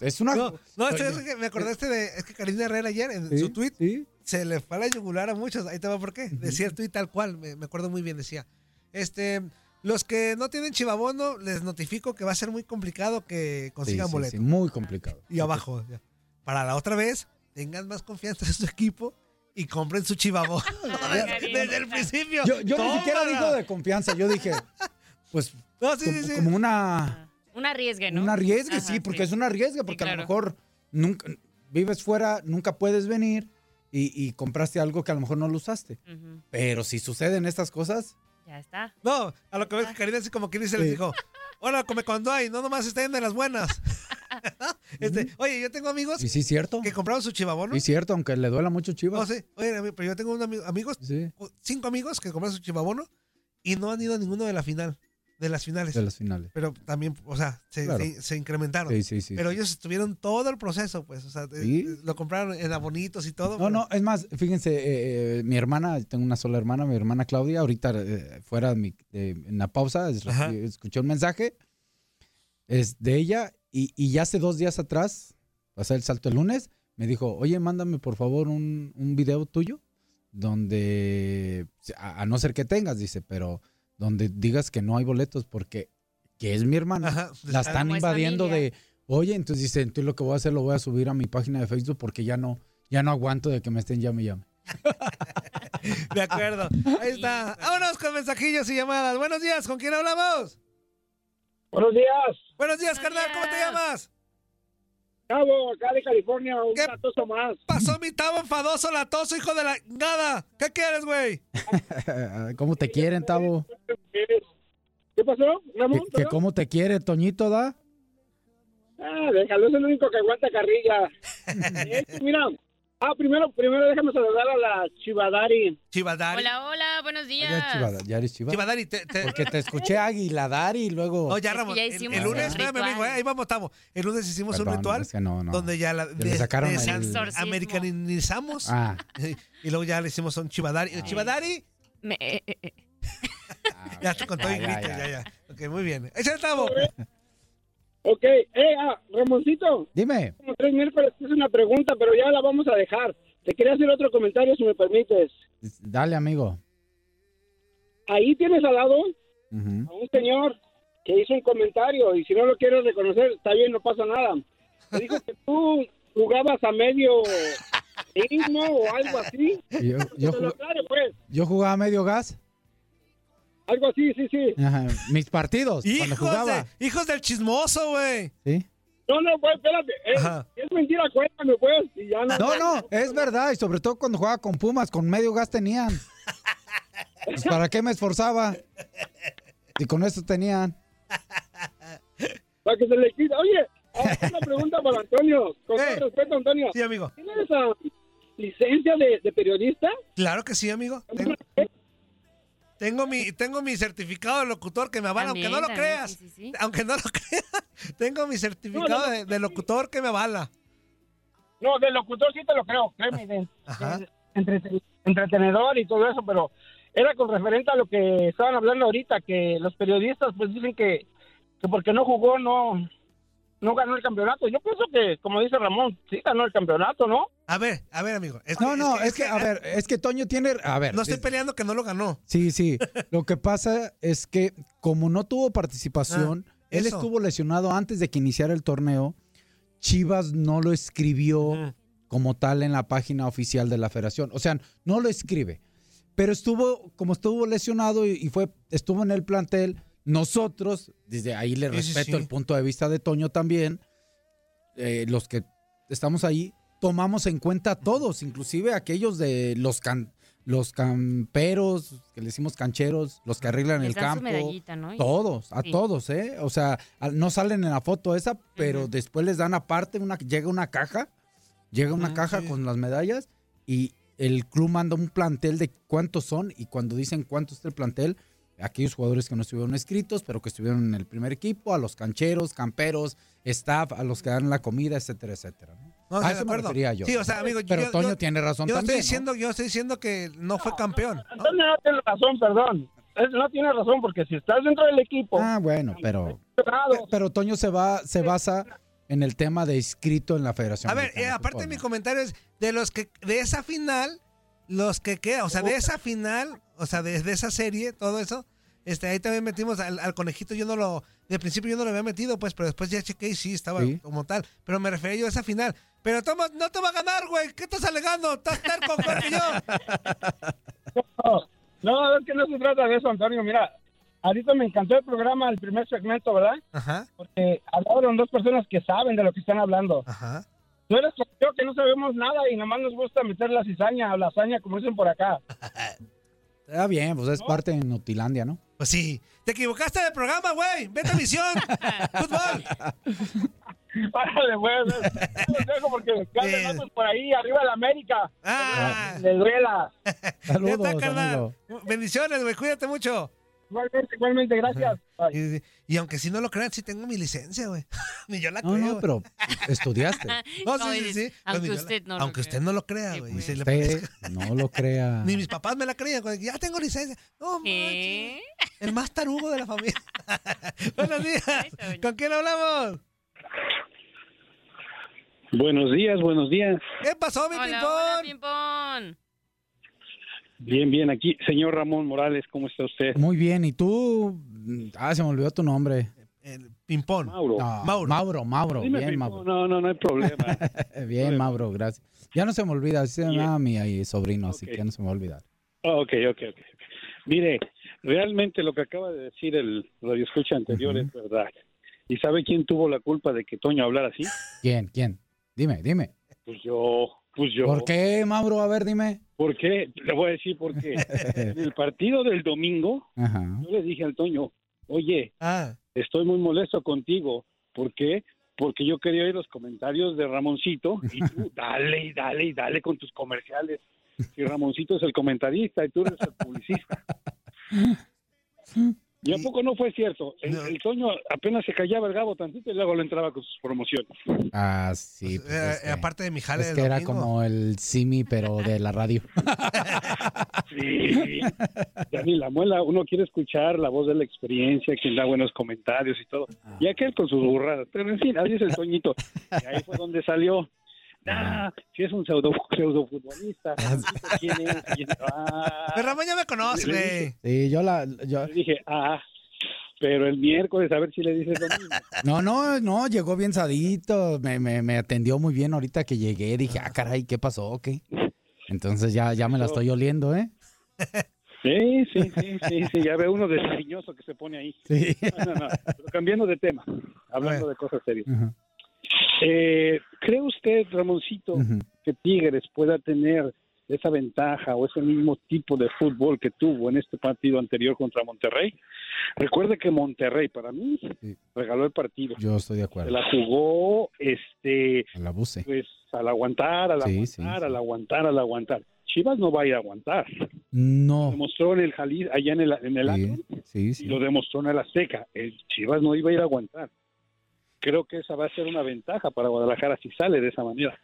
es una...
No, no, es que me acordaste de, es que Karina Herrera ayer en
¿sí?
su tweet
¿sí?
se le fue a la yugular a muchos. Ahí te va por qué. Decía el tweet tal cual, me, me acuerdo muy bien. Decía, este, los que no tienen chivabono, les notifico que va a ser muy complicado que consigan
Sí, sí,
boleto.
sí, muy complicado.
Y abajo, ya. para la otra vez, tengan más confianza en su equipo y compren su chivabono. Desde el principio.
Yo, yo ni siquiera digo de confianza, yo dije, pues
No, sí,
como,
sí, sí.
como una
Un arriesgue, ¿no?
Un arriesgue,
Ajá,
sí, porque es un arriesgue, porque a
claro.
lo mejor nunca vives fuera, nunca puedes venir y, y compraste algo que a lo mejor no lo usaste. Pero si suceden estas cosas,
Ya está.
No, a lo que ves que Karina así como que dice, les
Sí.
dijo, ahora come cuando hay, no nomás estén de las buenas. Este, oye, yo tengo amigos
y sí es cierto.
que compraron su chivabono.
Sí cierto, aunque le duela mucho
No,
Chivas.
sí. Oye, ami- pero yo tengo un ami- amigos,
Sí,
cinco amigos que compraron su chivabono y no han ido a ninguno de la final, de las finales.
de las finales.
Pero también, o sea, se,
Claro.
se- se incrementaron.
Sí, sí, sí.
Pero ellos estuvieron todo el proceso, pues, o sea,
Sí.
lo compraron en abonitos y todo.
No,
pero-
no, es más, fíjense, eh, eh, mi hermana, tengo una sola hermana, mi hermana Claudia, ahorita eh, fuera de mi- en la pausa, es- escuché un mensaje, es de ella, y, y ya hace dos días atrás, pasé el salto el lunes, me dijo, oye, mándame por favor un, un video tuyo, donde, a, a no ser que tengas, dice, pero donde digas que no hay boletos, porque que es mi hermana,
Ajá,
la están invadiendo
familia.
de, oye, entonces dice, entonces lo que voy a hacer lo voy a subir a mi página de Facebook porque ya no, ya no aguanto de que me estén llame y llame.
De acuerdo. Ahí está. Vámonos con mensajillos y llamadas. Buenos días, ¿con quién hablamos?
Buenos días,
Buenos días,
Buenos
carnal, ¿cómo te llamas?
Cabo, acá de California, un
¿Qué?
ratoso más.
Pasó mi tabo enfadoso, latoso, hijo de la... Nada. ¿Qué quieres, güey?
¿Cómo te quieren, Tavo?
¿Qué pasó, Ramón?
¿Que, que cómo te quiere, Toñito, da?
Ah, déjalo, es el único que aguanta carrilla. Este, mira, ah, primero, primero déjame saludar a la Chivadari.
Chivadari.
Hola, hola, buenos días.
Ya, chivada, ya eres chivada.
Chivadari, te... te...
Porque te escuché Águila Dar y luego...
Oh, ya,
Es que
Ramón.
ya
el-
hicimos
el,
un
lunes, espérame,
ritual.
amigo, eh, ahí vamos, estamos. El lunes hicimos un ritual
es que no, no.
donde ya la
le sacaron el-
Exorcismo.
americanizamos
Ah,
y luego ya le hicimos un chivadari. El chivadari
Me- eh, eh, eh.
ya te contó y
Ya, ya,
grito,
ya.
ya, ya. Ok, muy bien. Échale tabo.
Ok, eh, ah, Ramoncito,
dime.
como tres miércoles es una pregunta, pero ya la vamos a dejar. Te quería hacer otro comentario, si me permites.
Dale, amigo.
Ahí tienes al lado a un señor que hizo un comentario y si no lo quieres reconocer, está bien, no pasa nada. Me dijo que tú jugabas a medio ritmo o algo así.
Yo, yo,
Te
jug-
aclare, pues.
yo jugaba medio gas.
Algo así, sí, sí.
Ajá, Mis partidos, cuando
Hijos,
jugaba.
de, hijos del chismoso, güey.
¿Sí?
No, no, pues, espérate. Es,
Ajá.
es mentira, cuéntame, pues. Y ya no.
No, no, es verdad. Y sobre todo cuando jugaba con Pumas, con medio gas tenían. Pues, ¿Para qué me esforzaba? Y con eso tenían.
Para que se le quita. Oye, ah, una pregunta para Antonio. Con
Eh.
todo respeto, Antonio.
Sí, amigo.
¿Tienes ah, licencia de, de periodista?
Claro que sí, amigo. Tengo, tengo mi, tengo mi certificado de locutor que me avala, aunque no lo
También,
creas.
sí, sí, sí.
Aunque no lo creas. Tengo mi certificado
No, no, no.
de, de locutor que me avala.
No, del locutor sí te lo creo. Créeme, de- de- entretenedor y todo eso, pero era con referente a lo que estaban hablando ahorita, que los periodistas pues dicen que, que porque no jugó no no ganó el campeonato. Yo pienso que, como dice Ramón, sí ganó el campeonato, ¿no?
A ver, a ver, amigo. Es
No, no, es que, a ver, es que Toño tiene. A ver.
No estoy
es-
peleando que no lo ganó.
Sí, sí. Lo que pasa es que como no tuvo participación,
Ah,
él estuvo lesionado antes de que iniciara el torneo. Chivas no lo escribió como tal en la página oficial de la federación. O sea, no lo escribe. Pero estuvo, como estuvo lesionado y, y fue, estuvo en el plantel, nosotros, desde ahí le respeto
sí.
el punto de vista de Toño también, eh, los que estamos ahí, tomamos en cuenta a todos, inclusive aquellos de los can- los camperos, que le decimos cancheros, los que arreglan
Les
el campo. Todos, a
Sí.
todos, ¿eh? O sea, no salen en la foto esa, pero después les dan aparte, una, llega una caja, llega una
Ujú,
caja
sí.
con las medallas y el club manda un plantel de cuántos son y cuando dicen cuánto es el plantel, aquellos jugadores que no estuvieron escritos, pero que estuvieron en el primer equipo, a los cancheros, camperos, staff, a los que dan la comida, etcétera, etcétera. ¿no?
No,
a
estoy
eso
de
me refería yo.
Sí, o sea, amigo,
pero
yo-
Toño
yo-
tiene razón
Yo
también.
estoy diciendo, yo estoy diciendo que no fue campeón. ¿no?
Antonio no tiene razón, perdón. No tiene razón, porque si estás dentro del equipo.
Ah, bueno, pero, pero Toño se va, se basa en el tema de inscrito en la Federación.
A ver, eh,
de
aparte
Fútbol,
mi comentario es de los que de esa final, los que quedan, o sea, de esa final, o sea, de, de esa serie, todo eso, este, ahí también metimos al, al conejito, yo no lo, de principio yo no lo había metido, pues, pero después ya chequé y sí, estaba
Sí.
como tal, pero me refería yo a esa final. Pero toma, no te va a ganar, güey, ¿qué estás alegando? Estás terco, igual que yo.
No, no, es que no se trata de eso, Antonio. Mira, ahorita me encantó el programa, el primer segmento, ¿verdad?
Ajá.
Porque hablaron dos personas que saben de lo que están hablando.
Ajá.
Tú eres como yo que no sabemos nada y nomás nos gusta meter la cizaña o la hazaña, como dicen por acá.
Está bien, pues es parte de Nutilandia, ¿no?
Pues sí. Te equivocaste del programa, güey. Vete a misión. Fútbol.
Párale, güey. Los dejo porque Matos por ahí, arriba de la América.
Ah.
Le duela.
Saludos.
Bendiciones, güey. Cuídate mucho.
Igualmente, igualmente, gracias.
Y, y aunque si no lo crean, sí tengo mi licencia, güey. Ni yo la
No,
creo.
no, pero estudiaste.
No, sí, sí, sí.
aunque
la-
no lo
Aunque
crea.
usted no lo crea,
Sí,
güey.
pues.
Le
no lo crea.
Ni mis papás me la creían, güey. Ya tengo licencia. No. El más tarugo de la familia. Buenos días. ¿Con quién hablamos?
Buenos días, buenos días.
¿Qué pasó, mi
Hola, hola, Pimpón.
Bien, bien, aquí. Señor Ramón Morales, ¿cómo está usted?
Muy bien, ¿y tú? Ah, se me olvidó tu nombre.
El pimpón.
Mauro.
No,
Mauro.
Mauro, Mauro.
Dime,
bien, Mauro.
No, no, no hay problema.
Bien, Mauro, gracias. Ya no se me olvida, así se llama mi sobrino, así que ya no se me va a olvidar.
ok, ok, ok. Mire, realmente lo que acaba de decir el radioescucha anterior es verdad. ¿Y sabe quién tuvo la culpa de que Toño hablara así?
¿Quién? ¿Quién? Dime, dime.
Pues yo, pues yo.
¿Por qué, Mauro? A ver, dime.
¿Por qué? Le voy a decir por qué. en el partido del domingo,
Ajá.
yo le dije al Toño, oye,
Ah,
estoy muy molesto contigo. ¿Por qué? Porque yo quería oír los comentarios de Ramoncito y tú dale y dale y dale con tus comerciales. Y Ramoncito es el comentarista y tú eres el publicista. ¿Y a poco no fue cierto? El,
No.
el Toño apenas se callaba el gabo tantito y luego lo entraba con sus promociones.
Ah, sí. pues
eh,
es que-
aparte de mi jale
es
del
que era como el Simi, pero de la radio.
Sí, la muela, uno quiere escuchar la voz de la experiencia, quien da buenos comentarios y todo. Y aquel con sus burradas, pero en fin, así es el Toñito. Y ahí fue donde salió. Ah, si es un pseudo, pseudo futbolista. ¿Quién es? ¿Quién- Ah,
Pero Ramón ya me conoce, güey.
Sí, yo la... Yo...
le dije, ah, pero el miércoles a ver si le dices lo mismo.
No, no, no, llegó bien sadito, me, me, me atendió muy bien ahorita que llegué, dije, ah, caray, ¿qué pasó? ¿Qué? Entonces ya, ya me la estoy oliendo, ¿eh?
Sí, sí, sí, sí, sí, ya ve uno descariñoso que se pone ahí.
Sí.
No, no, no, pero cambiando de tema, hablando de cosas serias.
Ujú,
Eh, ¿Cree usted, Ramoncito, que Tigres pueda tener esa ventaja o ese mismo tipo de fútbol que tuvo en este partido anterior contra Monterrey? Recuerde que Monterrey, para mí,
Sí.
regaló el partido.
Yo estoy de
Se
acuerdo.
la jugó, este,
Al abuse.
pues, al aguantar, al
Sí,
aguantar,
sí,
al aguantar, al aguantar. Chivas no va a ir a aguantar. Lo
No.
demostró en el Jalí, allá en el, en el
sí,
y lo demostró en el Azteca. El Chivas no iba a ir a aguantar. Creo que esa va a ser una ventaja para Guadalajara si sale de esa manera.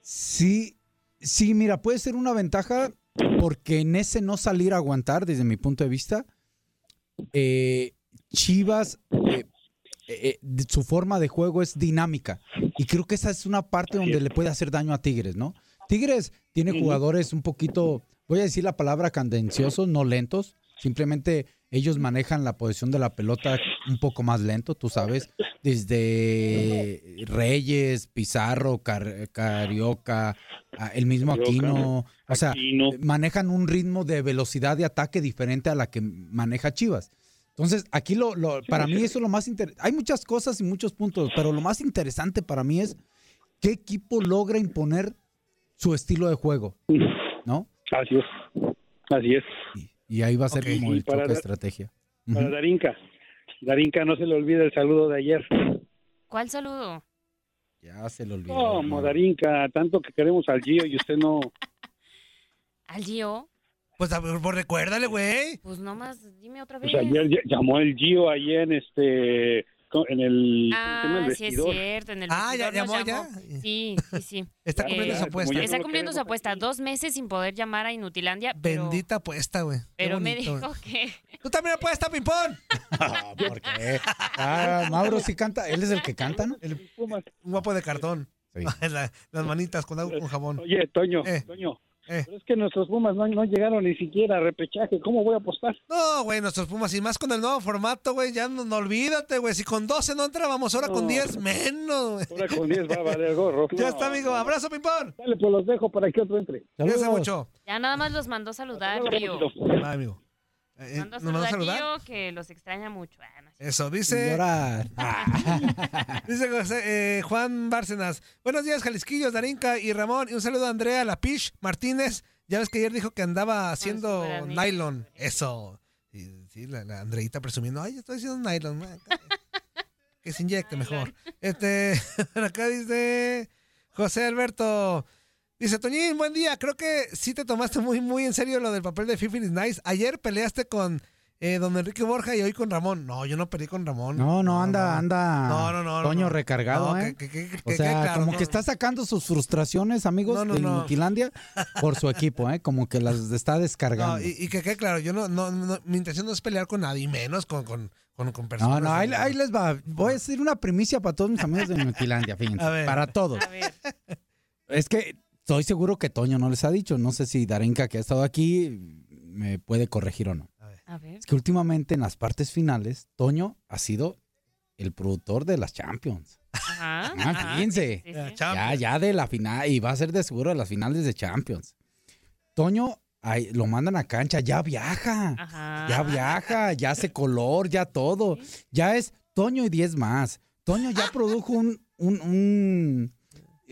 Sí, sí, mira, puede ser una ventaja porque en ese no salir a aguantar, desde mi punto de vista, eh, Chivas, eh, eh, de- su forma de juego es dinámica. Y creo que esa es una parte donde le puede hacer daño a Tigres, ¿no? Tigres tiene jugadores un poquito, voy a decir la palabra candenciosos, no lentos. Simplemente ellos manejan la posición de la pelota un poco más lento, tú sabes, desde Reyes, Pizarro, Car- Carioca, ah, el mismo Aquino, o sea,
Aquino.
manejan un ritmo de velocidad de ataque diferente a la que maneja Chivas. Entonces, aquí lo, lo- para mí eso es lo más interesante. Hay muchas cosas y muchos puntos, pero lo más interesante para mí es qué equipo logra imponer su estilo de juego, ¿no?
Así es. Así es.
Y, y ahí va a ser
Ok.
como el choque de estrategia.
Para
Ujú.
Darinka. Darinka, no se le olvide el saludo de ayer.
¿Cuál saludo?
Ya se lo olvidó. Hermano.
Darinka, tanto que queremos al Gio y usted no.
¿Al Gio?
Pues, pues recuérdale, güey.
Pues nomás, dime otra vez.
Pues ayer ll- llamó el Gio ayer en este. En el.
Ah,
el
sí es cierto, en el
Ah, ya llamó, ya.
Sí, sí, sí.
Está
Eh,
cumpliendo su apuesta.
Está cumpliendo su apuesta.
aquí.
Dos meses sin poder llamar a Inutilandia, pero,
Bendita apuesta, güey.
Pero me dijo que...
Tú también apuesta, ping-pong.
Ah, ¿Por qué? Ah, Mauro sí canta. Él es el que canta, ¿no?
El
guapo de cartón.
Sí.
La- las manitas con agua con jabón.
Oye, Toño,
Eh.
Toño.
Eh.
Pero es que nuestros Pumas no, no llegaron ni siquiera a repechaje. ¿Cómo voy a apostar?
No, güey, nuestros Pumas, y más con el nuevo formato, güey, ya no, no olvídate, güey. Si con 12 no entrábamos, ahora con
No.
10 menos, güey.
Ahora con 10 va a valer gorro.
Ya
No,
está, amigo. Abrazo, ping-pong.
Dale, pues los dejo para que otro entre.
Cuídense mucho.
Ya nada más los mandó a saludar,
Hasta luego,
Bye, amigo. Eh,
Mando
¿Nos a
a
saludar?
Gio, que los extraña mucho. Ah, no sé.
Eso, dice. Dice José- eh, Juan Bárcenas. Buenos días, Jalisquillos, Darinka y Ramón. Y un saludo a Andrea Lapish Martínez. Ya ves que ayer dijo que andaba haciendo nylon. Eso. Sí, sí, la, la Andreita presumiendo. Ay, estoy haciendo nylon. Que se inyecte mejor. Este, acá dice José Alberto. Dice, Toñín, buen día. Creo que sí te tomaste muy, muy en serio lo del papel de Fifi is Nice. Ayer peleaste con eh, don Enrique Borja y hoy con Ramón. No, yo no peleé con Ramón.
No, no, anda, anda.
No, no, no, no,
Toño
no.
recargado,
No,
¿eh?
que- que- que-
o sea,
claro,
como
no.
que está sacando sus frustraciones, amigos,
No, no,
de
no.
Inutilandia por su equipo, ¿eh? Como que las está descargando.
No, y, y que quede claro, yo no, no, no- mi intención no es pelear con nadie, menos con, con, con, con
No,
personas.
no, ahí, ahí les va. Voy a decir una primicia para todos mis amigos de Inutilandia, fíjense.
A ver.
Para todos.
A ver.
Es que estoy seguro que Toño no les ha dicho. No sé si Darinka, que ha estado aquí, me puede corregir o no.
A ver.
Es que últimamente en las partes finales, Toño ha sido el productor de las Champions.
Ajá.
Ah, fíjense.
sí, sí, sí.
Ya, ya de la final, y va a ser de seguro de las finales de Champions. Toño, lo mandan a cancha, ya viaja.
Ajá.
Ya viaja, ya hace color, ya todo. Ya es Toño y 10 más. Toño ya produjo un, un, un,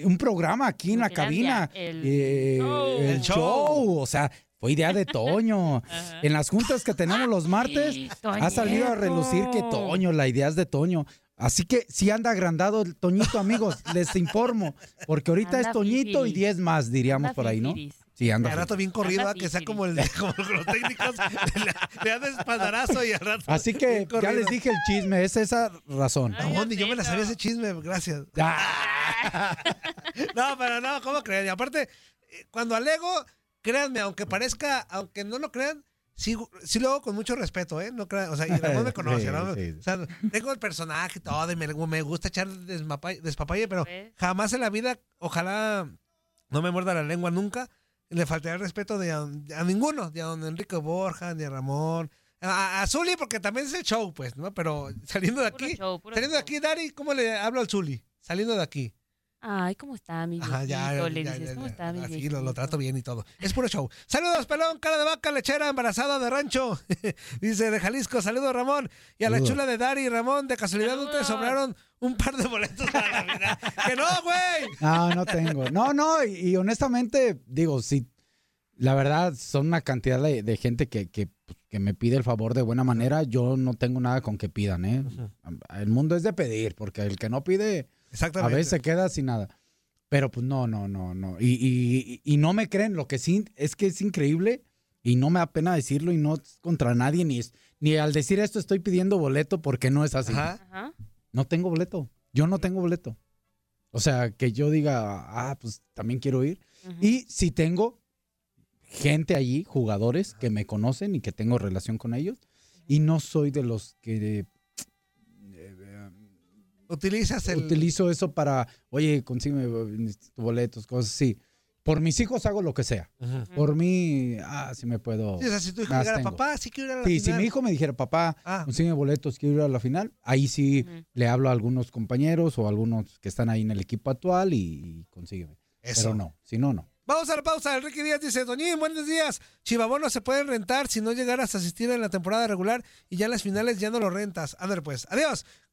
un programa aquí en la cabina.
El
Eh,
show.
el
El show.
show. O sea, fue idea de Toño.
Ajá.
En las juntas que tenemos los martes, ha salido a relucir que Toño, la idea es de Toño. Así que si anda agrandado el Toñito, amigos, les informo. Porque ahorita
Anda
es Toñito y
fifiris.
10 más, diríamos
Anda
por ahí, ¿no? Sí, anda.
Al rato bien corrido,
Anda
¿ah? que sea como, el, como los técnicos, le, dan espaldarazo y al rato.
Así que ya les dije el chisme, es esa razón.
Ay,
No, yo me la sabía ese chisme, gracias.
Ah.
No, pero no, ¿cómo creen? Y aparte, eh, cuando alego, créanme, aunque parezca, aunque no lo crean, sí, sí lo hago con mucho respeto, ¿eh? No crean, o sea, y Ramón me conoce,
Sí,
¿no?
sí.
O sea, tengo el personaje y todo, y me, me gusta echar desmapa- despapalle, pero
¿Ves?
jamás en la vida, ojalá no me muerda la lengua nunca, le faltaría el respeto de a, a ninguno, ni a don Enrique Borja, ni a Ramón. A, a Zuli, porque también es el show, pues, ¿no? Pero saliendo de
Puro
aquí,
show, puro
saliendo de aquí, Dari, ¿cómo le hablo al Zuli? Saliendo de aquí.
Ay, ¿cómo está, mi
Ajá, ya,
viejito?
ya,
Le
ya,
dices,
ya,
¿cómo está, mi
así
viejito?
lo, lo trato bien y todo. Es puro show. Saludos, pelón, cara de vaca, lechera, embarazada de rancho. Dice de Jalisco, saludos, Ramón. Y a la chula de Dari, Ramón, de casualidad no te sobraron un par de boletos para la final. ¡Que no, güey!
No, no tengo. No, no, y, y honestamente, digo, sí, la verdad, son una cantidad de, de gente que, que, que me pide el favor de buena manera. Yo no tengo nada con que pidan, ¿eh? El mundo es de pedir, porque el que no pide, a
Exactamente.
veces se queda sin nada. Pero pues no, no, no, no. Y, y- y no me creen, lo que sí es que es increíble y no me da pena decirlo y no es contra nadie, ni, es, ni al decir esto estoy pidiendo boleto porque no es así.
Ajá.
Ajá.
No tengo boleto. Yo no tengo boleto. O sea, que yo diga, ah, pues también quiero ir.
Ujú.
Y si tengo gente allí, jugadores que me conocen y que tengo relación con ellos, y no soy de los que
Utilizas el.
utilizo eso para, oye, consígueme eh, boletos, cosas así. Por mis hijos hago lo que sea.
Ujú.
Por mí, ah, sí me puedo.
Sí, o sea, si tu hijo
tengo.
papá, sí quiero ir a la
Sí, si
final.
mi hijo me dijera, papá,
Ah.
consigue boletos, quiero ir a la final, ahí sí
Ujú.
le hablo a algunos compañeros o a algunos que están ahí en el equipo actual y, y consígueme.
Eso.
Pero no, si no, no.
Vamos a la pausa. Enrique Díaz dice, Doñín, buenos días. Chivabonos se pueden rentar si no llegaras a asistir en la temporada regular y ya en las finales ya no lo rentas. Ándale pues. Adiós.